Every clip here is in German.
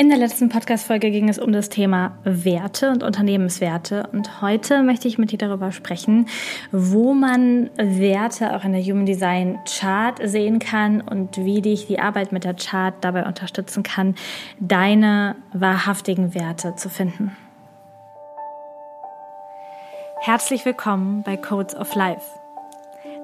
In der letzten Podcast-Folge ging es um das Thema Werte und Unternehmenswerte. Und heute möchte ich mit dir darüber sprechen, wo man Werte auch in der Human Design Chart sehen kann und wie dich die Arbeit mit der Chart dabei unterstützen kann, deine wahrhaftigen Werte zu finden. Herzlich willkommen bei Codes of Life.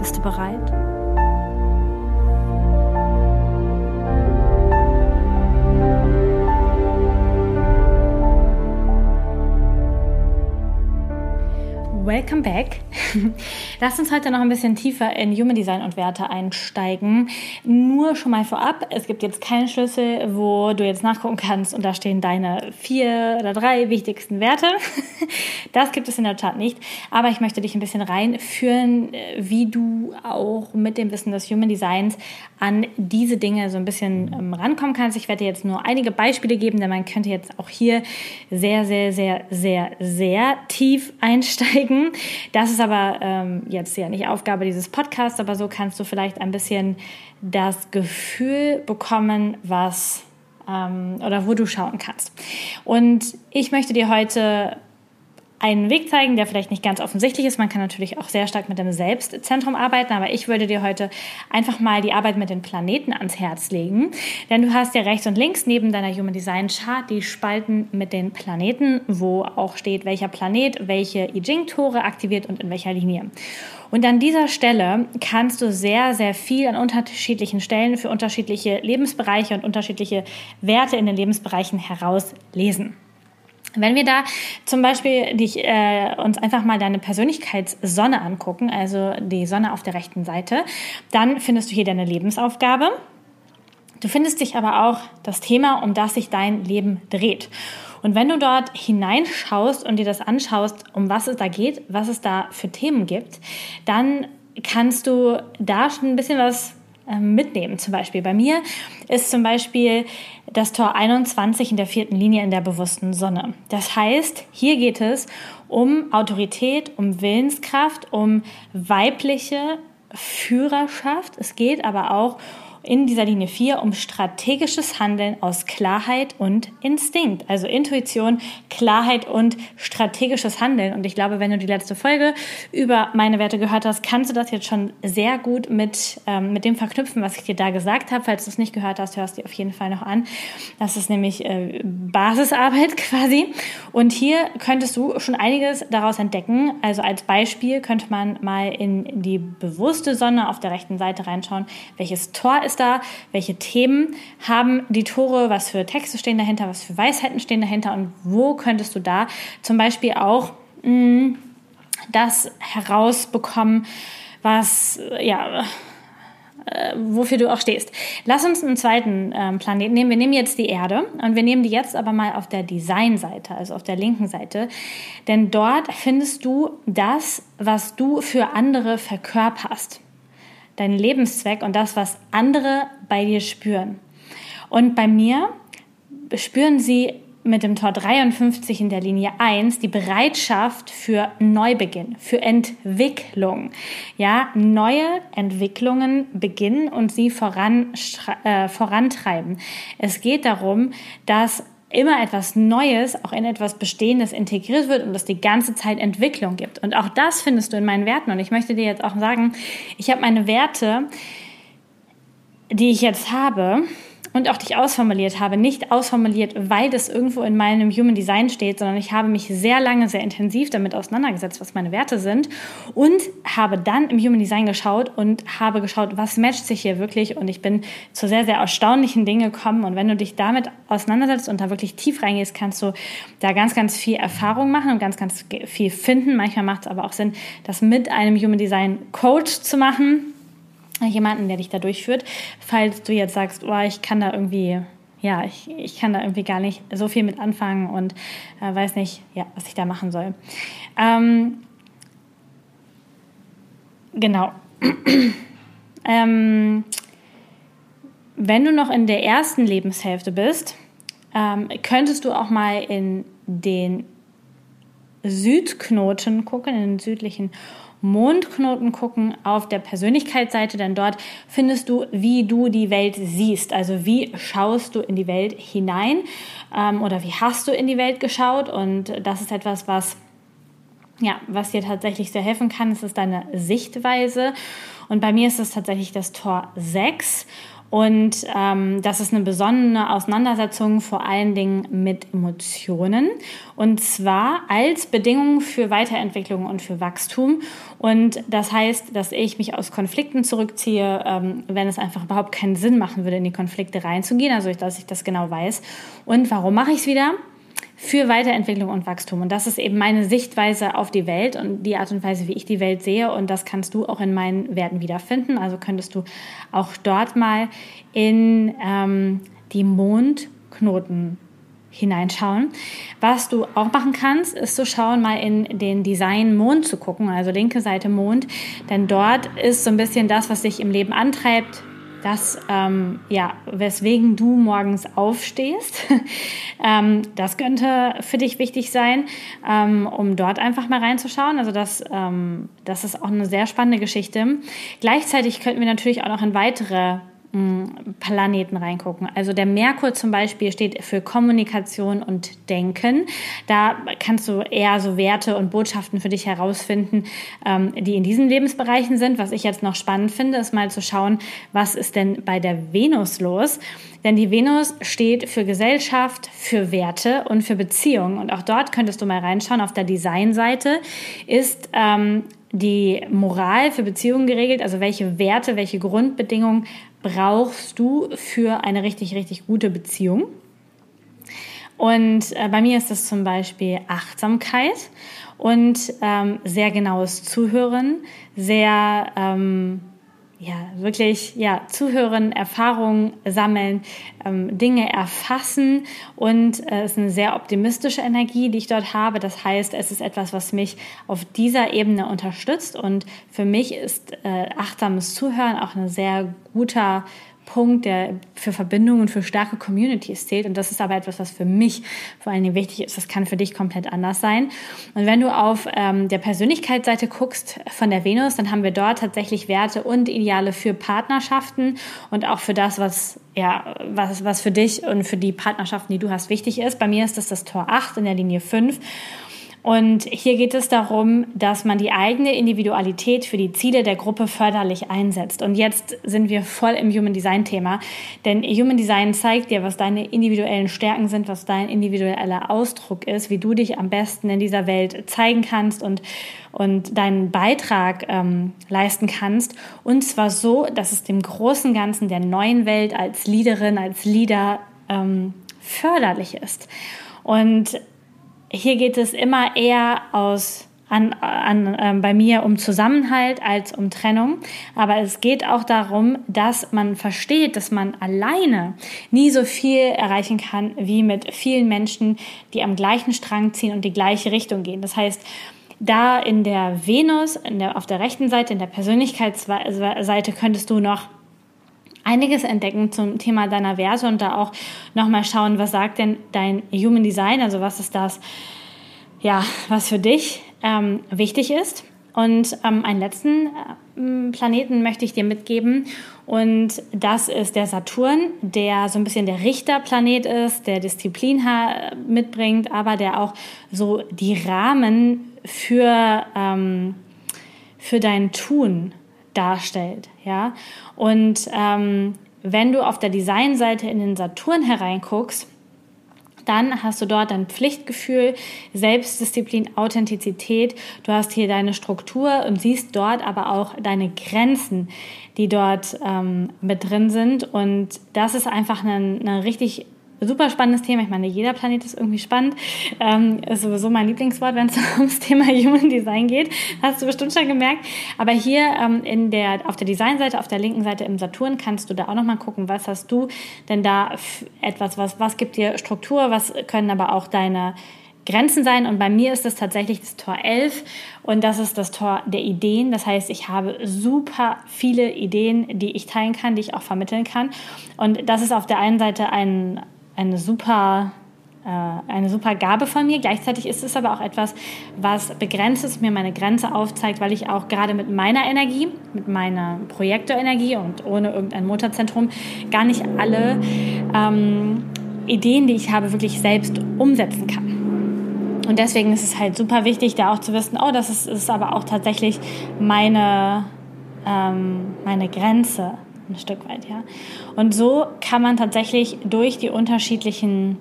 Bist du bereit? Welcome back. Lass uns heute noch ein bisschen tiefer in Human Design und Werte einsteigen. Nur schon mal vorab, es gibt jetzt keinen Schlüssel, wo du jetzt nachgucken kannst und da stehen deine vier oder drei wichtigsten Werte. Das gibt es in der Tat nicht. Aber ich möchte dich ein bisschen reinführen, wie du auch mit dem Wissen des Human Designs an diese Dinge so ein bisschen ähm, rankommen kannst. Ich werde dir jetzt nur einige Beispiele geben, denn man könnte jetzt auch hier sehr, sehr, sehr, sehr, sehr tief einsteigen. Das ist aber ähm, jetzt ja nicht Aufgabe dieses Podcasts, aber so kannst du vielleicht ein bisschen das Gefühl bekommen, was ähm, oder wo du schauen kannst. Und ich möchte dir heute einen Weg zeigen, der vielleicht nicht ganz offensichtlich ist. Man kann natürlich auch sehr stark mit dem Selbstzentrum arbeiten, aber ich würde dir heute einfach mal die Arbeit mit den Planeten ans Herz legen. Denn du hast ja rechts und links neben deiner Human Design Chart die Spalten mit den Planeten, wo auch steht, welcher Planet welche I Ching-Tore aktiviert und in welcher Linie. Und an dieser Stelle kannst du sehr, sehr viel an unterschiedlichen Stellen für unterschiedliche Lebensbereiche und unterschiedliche Werte in den Lebensbereichen herauslesen. Wenn wir da zum Beispiel dich, äh, uns einfach mal deine Persönlichkeitssonne angucken, also die Sonne auf der rechten Seite, dann findest du hier deine Lebensaufgabe. Du findest dich aber auch das Thema, um das sich dein Leben dreht. Und wenn du dort hineinschaust und dir das anschaust, um was es da geht, was es da für Themen gibt, dann kannst du da schon ein bisschen was mitnehmen. Zum Beispiel bei mir ist zum Beispiel das Tor 21 in der vierten Linie in der bewussten Sonne. Das heißt, hier geht es um Autorität, um Willenskraft, um weibliche Führerschaft. Es geht aber auch um in dieser Linie 4 um strategisches Handeln aus Klarheit und Instinkt. Also Intuition, Klarheit und strategisches Handeln. Und ich glaube, wenn du die letzte Folge über meine Werte gehört hast, kannst du das jetzt schon sehr gut mit, ähm, mit dem verknüpfen, was ich dir da gesagt habe. Falls du es nicht gehört hast, hörst du auf jeden Fall noch an. Das ist nämlich äh, Basisarbeit quasi. Und hier könntest du schon einiges daraus entdecken. Also als Beispiel könnte man mal in die bewusste Sonne auf der rechten Seite reinschauen, welches Tor ist ist da, welche Themen haben die Tore, was für Texte stehen dahinter, was für Weisheiten stehen dahinter und wo könntest du da zum Beispiel auch mh, mm, das herausbekommen, was ja äh, wofür du auch stehst. Lass uns einen zweiten ähm, Planeten nehmen. Wir nehmen jetzt die Erde und wir nehmen die jetzt aber mal auf der Designseite, also auf der linken Seite. Denn dort findest du das, was du für andere verkörperst deinen Lebenszweck und das, was andere bei dir spüren. Und bei mir spüren sie mit dem Tor 53 in der Linie 1 die Bereitschaft für Neubeginn, für Entwicklung. Ja, neue Entwicklungen beginnen und sie äh, vorantreiben. Es geht darum, dass immer etwas Neues auch in etwas Bestehendes integriert wird und es die ganze Zeit Entwicklung gibt. Und auch das findest du in meinen Werten. Und ich möchte dir jetzt auch sagen, ich habe meine Werte, die ich jetzt habe, und auch dich ausformuliert habe, nicht ausformuliert, weil das irgendwo in meinem Human Design steht, sondern ich habe mich sehr lange, sehr intensiv damit auseinandergesetzt, was meine Werte sind und habe dann im Human Design geschaut und habe geschaut, was matcht sich hier wirklich. Und ich bin zu sehr, sehr erstaunlichen Dingen gekommen. Und wenn du dich damit auseinandersetzt und da wirklich tief reingehst, kannst du da ganz, ganz viel Erfahrung machen und ganz, ganz viel finden. Manchmal macht es aber auch Sinn, das mit einem Human Design Coach zu machen jemanden, der dich da durchführt. Falls du jetzt sagst, oh, ich kann da irgendwie ja, ich, ich kann da irgendwie gar nicht so viel mit anfangen und äh, weiß nicht, ja, was ich da machen soll. Ähm, genau. ähm, wenn du noch in der ersten Lebenshälfte bist, ähm, könntest du auch mal in den Südknoten gucken, in den südlichen Mondknoten gucken auf der Persönlichkeitsseite, denn dort findest du, wie du die Welt siehst. Also wie schaust du in die Welt hinein ähm, oder wie hast du in die Welt geschaut. Und das ist etwas, was ja, was dir tatsächlich sehr helfen kann, das ist deine Sichtweise. Und bei mir ist es tatsächlich das Tor 6. Und ähm, das ist eine besondere Auseinandersetzung vor allen Dingen mit Emotionen. Und zwar als Bedingung für Weiterentwicklung und für Wachstum. Und das heißt, dass ich mich aus Konflikten zurückziehe, ähm, wenn es einfach überhaupt keinen Sinn machen würde, in die Konflikte reinzugehen. Also, dass ich das genau weiß. Und warum mache ich es wieder? Für Weiterentwicklung und Wachstum. Und das ist eben meine Sichtweise auf die Welt und die Art und Weise, wie ich die Welt sehe. Und das kannst du auch in meinen Werten wiederfinden. Also könntest du auch dort mal in ähm, die Mondknoten hineinschauen. Was du auch machen kannst, ist zu schauen, mal in den Design Mond zu gucken, also linke Seite Mond, denn dort ist so ein bisschen das, was dich im Leben antreibt, das, ähm, ja, weswegen du morgens aufstehst. ähm, das könnte für dich wichtig sein, ähm, um dort einfach mal reinzuschauen. Also das, ähm, das ist auch eine sehr spannende Geschichte. Gleichzeitig könnten wir natürlich auch noch in weitere Planeten reingucken. Also der Merkur zum Beispiel steht für Kommunikation und Denken. Da kannst du eher so Werte und Botschaften für dich herausfinden, ähm, die in diesen Lebensbereichen sind. Was ich jetzt noch spannend finde, ist mal zu schauen, was ist denn bei der Venus los? Denn die Venus steht für Gesellschaft, für Werte und für Beziehungen. Und auch dort könntest du mal reinschauen. Auf der Designseite ist ähm, die Moral für Beziehungen geregelt, also welche Werte, welche Grundbedingungen brauchst du für eine richtig, richtig gute Beziehung. Und äh, bei mir ist das zum Beispiel Achtsamkeit und ähm, sehr genaues Zuhören, sehr ähm, ja, wirklich ja, zuhören, Erfahrungen sammeln, ähm, Dinge erfassen und äh, es ist eine sehr optimistische Energie, die ich dort habe. Das heißt, es ist etwas, was mich auf dieser Ebene unterstützt und für mich ist äh, achtsames Zuhören auch ein sehr guter Punkt, der für Verbindungen und für starke Communities zählt. Und das ist aber etwas, was für mich vor allen Dingen wichtig ist. Das kann für dich komplett anders sein. Und wenn du auf ähm, der Persönlichkeitsseite guckst von der Venus, dann haben wir dort tatsächlich Werte und Ideale für Partnerschaften und auch für das, was ja, was, was für dich und für die Partnerschaften, die du hast, wichtig ist. Bei mir ist das das Tor 8 in der Linie 5. Und hier geht es darum, dass man die eigene Individualität für die Ziele der Gruppe förderlich einsetzt. Und jetzt sind wir voll im Human Design Thema, denn Human Design zeigt dir, was deine individuellen Stärken sind, was dein individueller Ausdruck ist, wie du dich am besten in dieser Welt zeigen kannst und und deinen Beitrag ähm, leisten kannst. Und zwar so, dass es dem großen Ganzen der neuen Welt als Leaderin, als Leader ähm, förderlich ist. Und hier geht es immer eher aus an, an, äh, bei mir um Zusammenhalt als um Trennung. Aber es geht auch darum, dass man versteht, dass man alleine nie so viel erreichen kann wie mit vielen Menschen, die am gleichen Strang ziehen und die gleiche Richtung gehen. Das heißt, da in der Venus, in der, auf der rechten Seite, in der Persönlichkeitsseite könntest du noch einiges entdecken zum Thema deiner Werte und da auch nochmal schauen, was sagt denn dein Human Design, also was ist das, ja, was für dich ähm, wichtig ist. Und ähm, einen letzten äh, Planeten möchte ich dir mitgeben. Und das ist der Saturn, der so ein bisschen der Richterplanet ist, der Disziplin mitbringt, aber der auch so die Rahmen für, ähm, für dein Tun darstellt. Ja? Und ähm, wenn du auf der Designseite in den Saturn hereinguckst, dann hast du dort dein Pflichtgefühl, Selbstdisziplin, Authentizität. Du hast hier deine Struktur und siehst dort aber auch deine Grenzen, die dort ähm, mit drin sind. Und das ist einfach eine, eine richtig super spannendes Thema. Ich meine, jeder Planet ist irgendwie spannend. Ähm, ist sowieso mein Lieblingswort, wenn es ums Thema Human Design geht. Hast du bestimmt schon gemerkt. Aber hier ähm, in der, auf der Designseite, auf der linken Seite im Saturn, kannst du da auch nochmal gucken, was hast du denn da etwas, was, was gibt dir Struktur, was können aber auch deine Grenzen sein. Und bei mir ist es tatsächlich das Tor 11 und das ist das Tor der Ideen. Das heißt, ich habe super viele Ideen, die ich teilen kann, die ich auch vermitteln kann. Und das ist auf der einen Seite ein, eine super äh, eine super Gabe von mir. Gleichzeitig ist es aber auch etwas, was begrenzt ist, mir meine Grenze aufzeigt, weil ich auch gerade mit meiner Energie, mit meiner Projektorenergie und ohne irgendein Motorzentrum gar nicht alle ähm, Ideen, die ich habe, wirklich selbst umsetzen kann. Und deswegen ist es halt super wichtig, da auch zu wissen, oh, das ist, ist aber auch tatsächlich meine, ähm, meine Grenze ein Stück weit, ja. Und so kann man tatsächlich durch die unterschiedlichen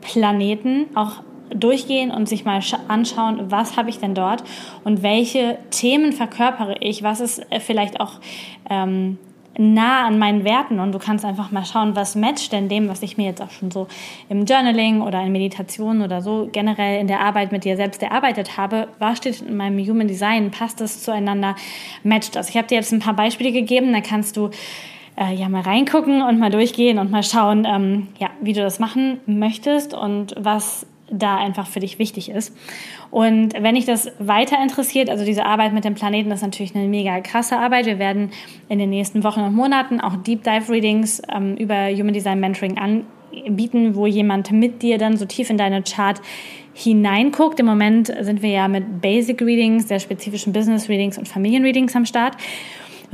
Planeten auch durchgehen und sich mal anschauen, was habe ich denn dort und welche Themen verkörpere ich, was ist äh, vielleicht auch ähm, nah an meinen Werten und du kannst einfach mal schauen, was matcht denn dem, was ich mir jetzt auch schon so im Journaling oder in Meditation oder so generell in der Arbeit mit dir selbst erarbeitet habe. Was steht in meinem Human Design? Passt das zueinander? Matcht das? Ich habe dir jetzt ein paar Beispiele gegeben, da kannst du äh, ja mal reingucken und mal durchgehen und mal schauen, ähm, ja, wie du das machen möchtest und was da einfach für dich wichtig ist. Und wenn dich das weiter interessiert, also diese Arbeit mit dem Planeten, das ist natürlich eine mega krasse Arbeit. Wir werden in den nächsten Wochen und Monaten auch Deep Dive Readings ähm, über Human Design Mentoring anbieten, wo jemand mit dir dann so tief in deine Chart hineinguckt. Im Moment sind wir ja mit Basic Readings, sehr spezifischen Business Readings und Familien Readings am Start.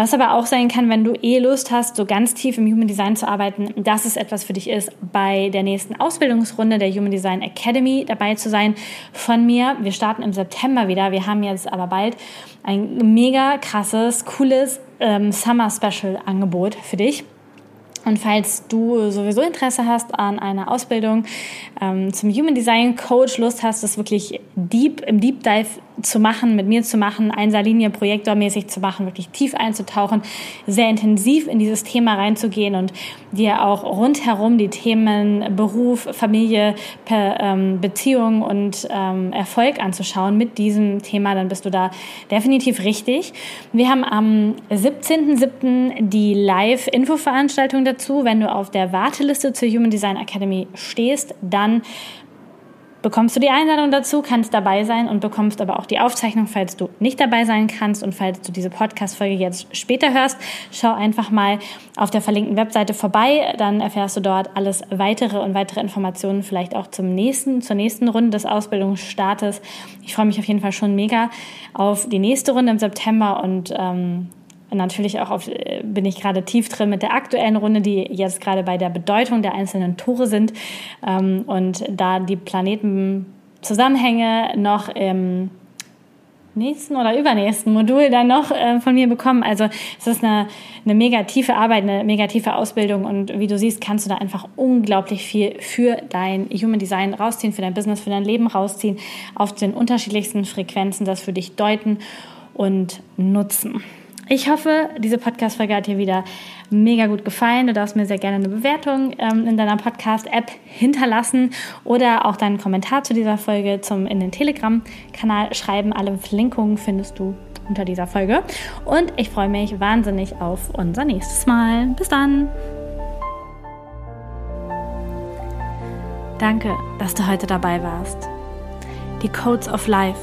Was aber auch sein kann, wenn du eh Lust hast, so ganz tief im Human Design zu arbeiten, dass es etwas für dich ist, bei der nächsten Ausbildungsrunde der Human Design Academy dabei zu sein von mir. Wir starten im September wieder. Wir haben jetzt aber bald ein mega krasses, cooles ähm, Summer Special Angebot für dich. Und falls du sowieso Interesse hast an einer Ausbildung ähm, zum Human Design Coach, Lust hast, das wirklich deep im Deep Dive zu machen, mit mir zu machen, Einserlinie projektormäßig zu machen, wirklich tief einzutauchen, sehr intensiv in dieses Thema reinzugehen und dir auch rundherum die Themen Beruf, Familie, ähm, Beziehung und ähm, Erfolg anzuschauen mit diesem Thema, dann bist du da definitiv richtig. Wir haben am 17.07. die Live-Info-Veranstaltung dazu. Wenn du auf der Warteliste zur Human Design Academy stehst, dann bekommst du die Einladung dazu, kannst dabei sein und bekommst aber auch die Aufzeichnung, falls du nicht dabei sein kannst und falls du diese Podcast-Folge jetzt später hörst. Schau einfach mal auf der verlinkten Webseite vorbei, dann erfährst du dort alles weitere und weitere Informationen, vielleicht auch zum nächsten, zur nächsten Runde des Ausbildungsstartes. Ich freue mich auf jeden Fall schon mega auf die nächste Runde im September und ähm, und natürlich auch auf, äh, bin ich gerade tief drin mit der aktuellen Runde, die jetzt gerade bei der Bedeutung der einzelnen Tore sind. Ähm, und da die Planetenzusammenhänge noch im nächsten oder übernächsten Modul dann noch äh, von mir bekommen. Also es ist eine, eine mega tiefe Arbeit, eine mega tiefe Ausbildung und wie du siehst, kannst du da einfach unglaublich viel für dein Human Design rausziehen, für dein Business, für dein Leben rausziehen, auf den unterschiedlichsten Frequenzen das für dich deuten und nutzen. Ich hoffe, diese Podcast-Folge hat dir wieder mega gut gefallen. Du darfst mir sehr gerne eine Bewertung ähm, in deiner Podcast-App hinterlassen oder auch deinen Kommentar zu dieser Folge zum, in den Telegram-Kanal schreiben. Alle Verlinkungen findest du unter dieser Folge. Und ich freue mich wahnsinnig auf unser nächstes Mal. Bis dann! Danke, dass du heute dabei warst. Die Codes of Life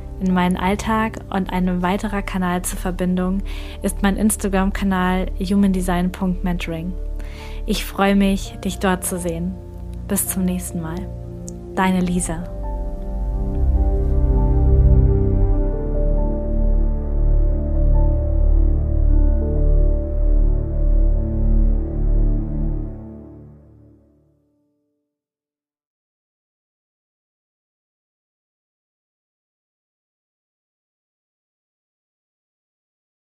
in meinen Alltag und ein weiterer Kanal zur Verbindung ist mein Instagram-Kanal humandesign.mentoring. Ich freue mich, dich dort zu sehen. Bis zum nächsten Mal. Deine Lisa.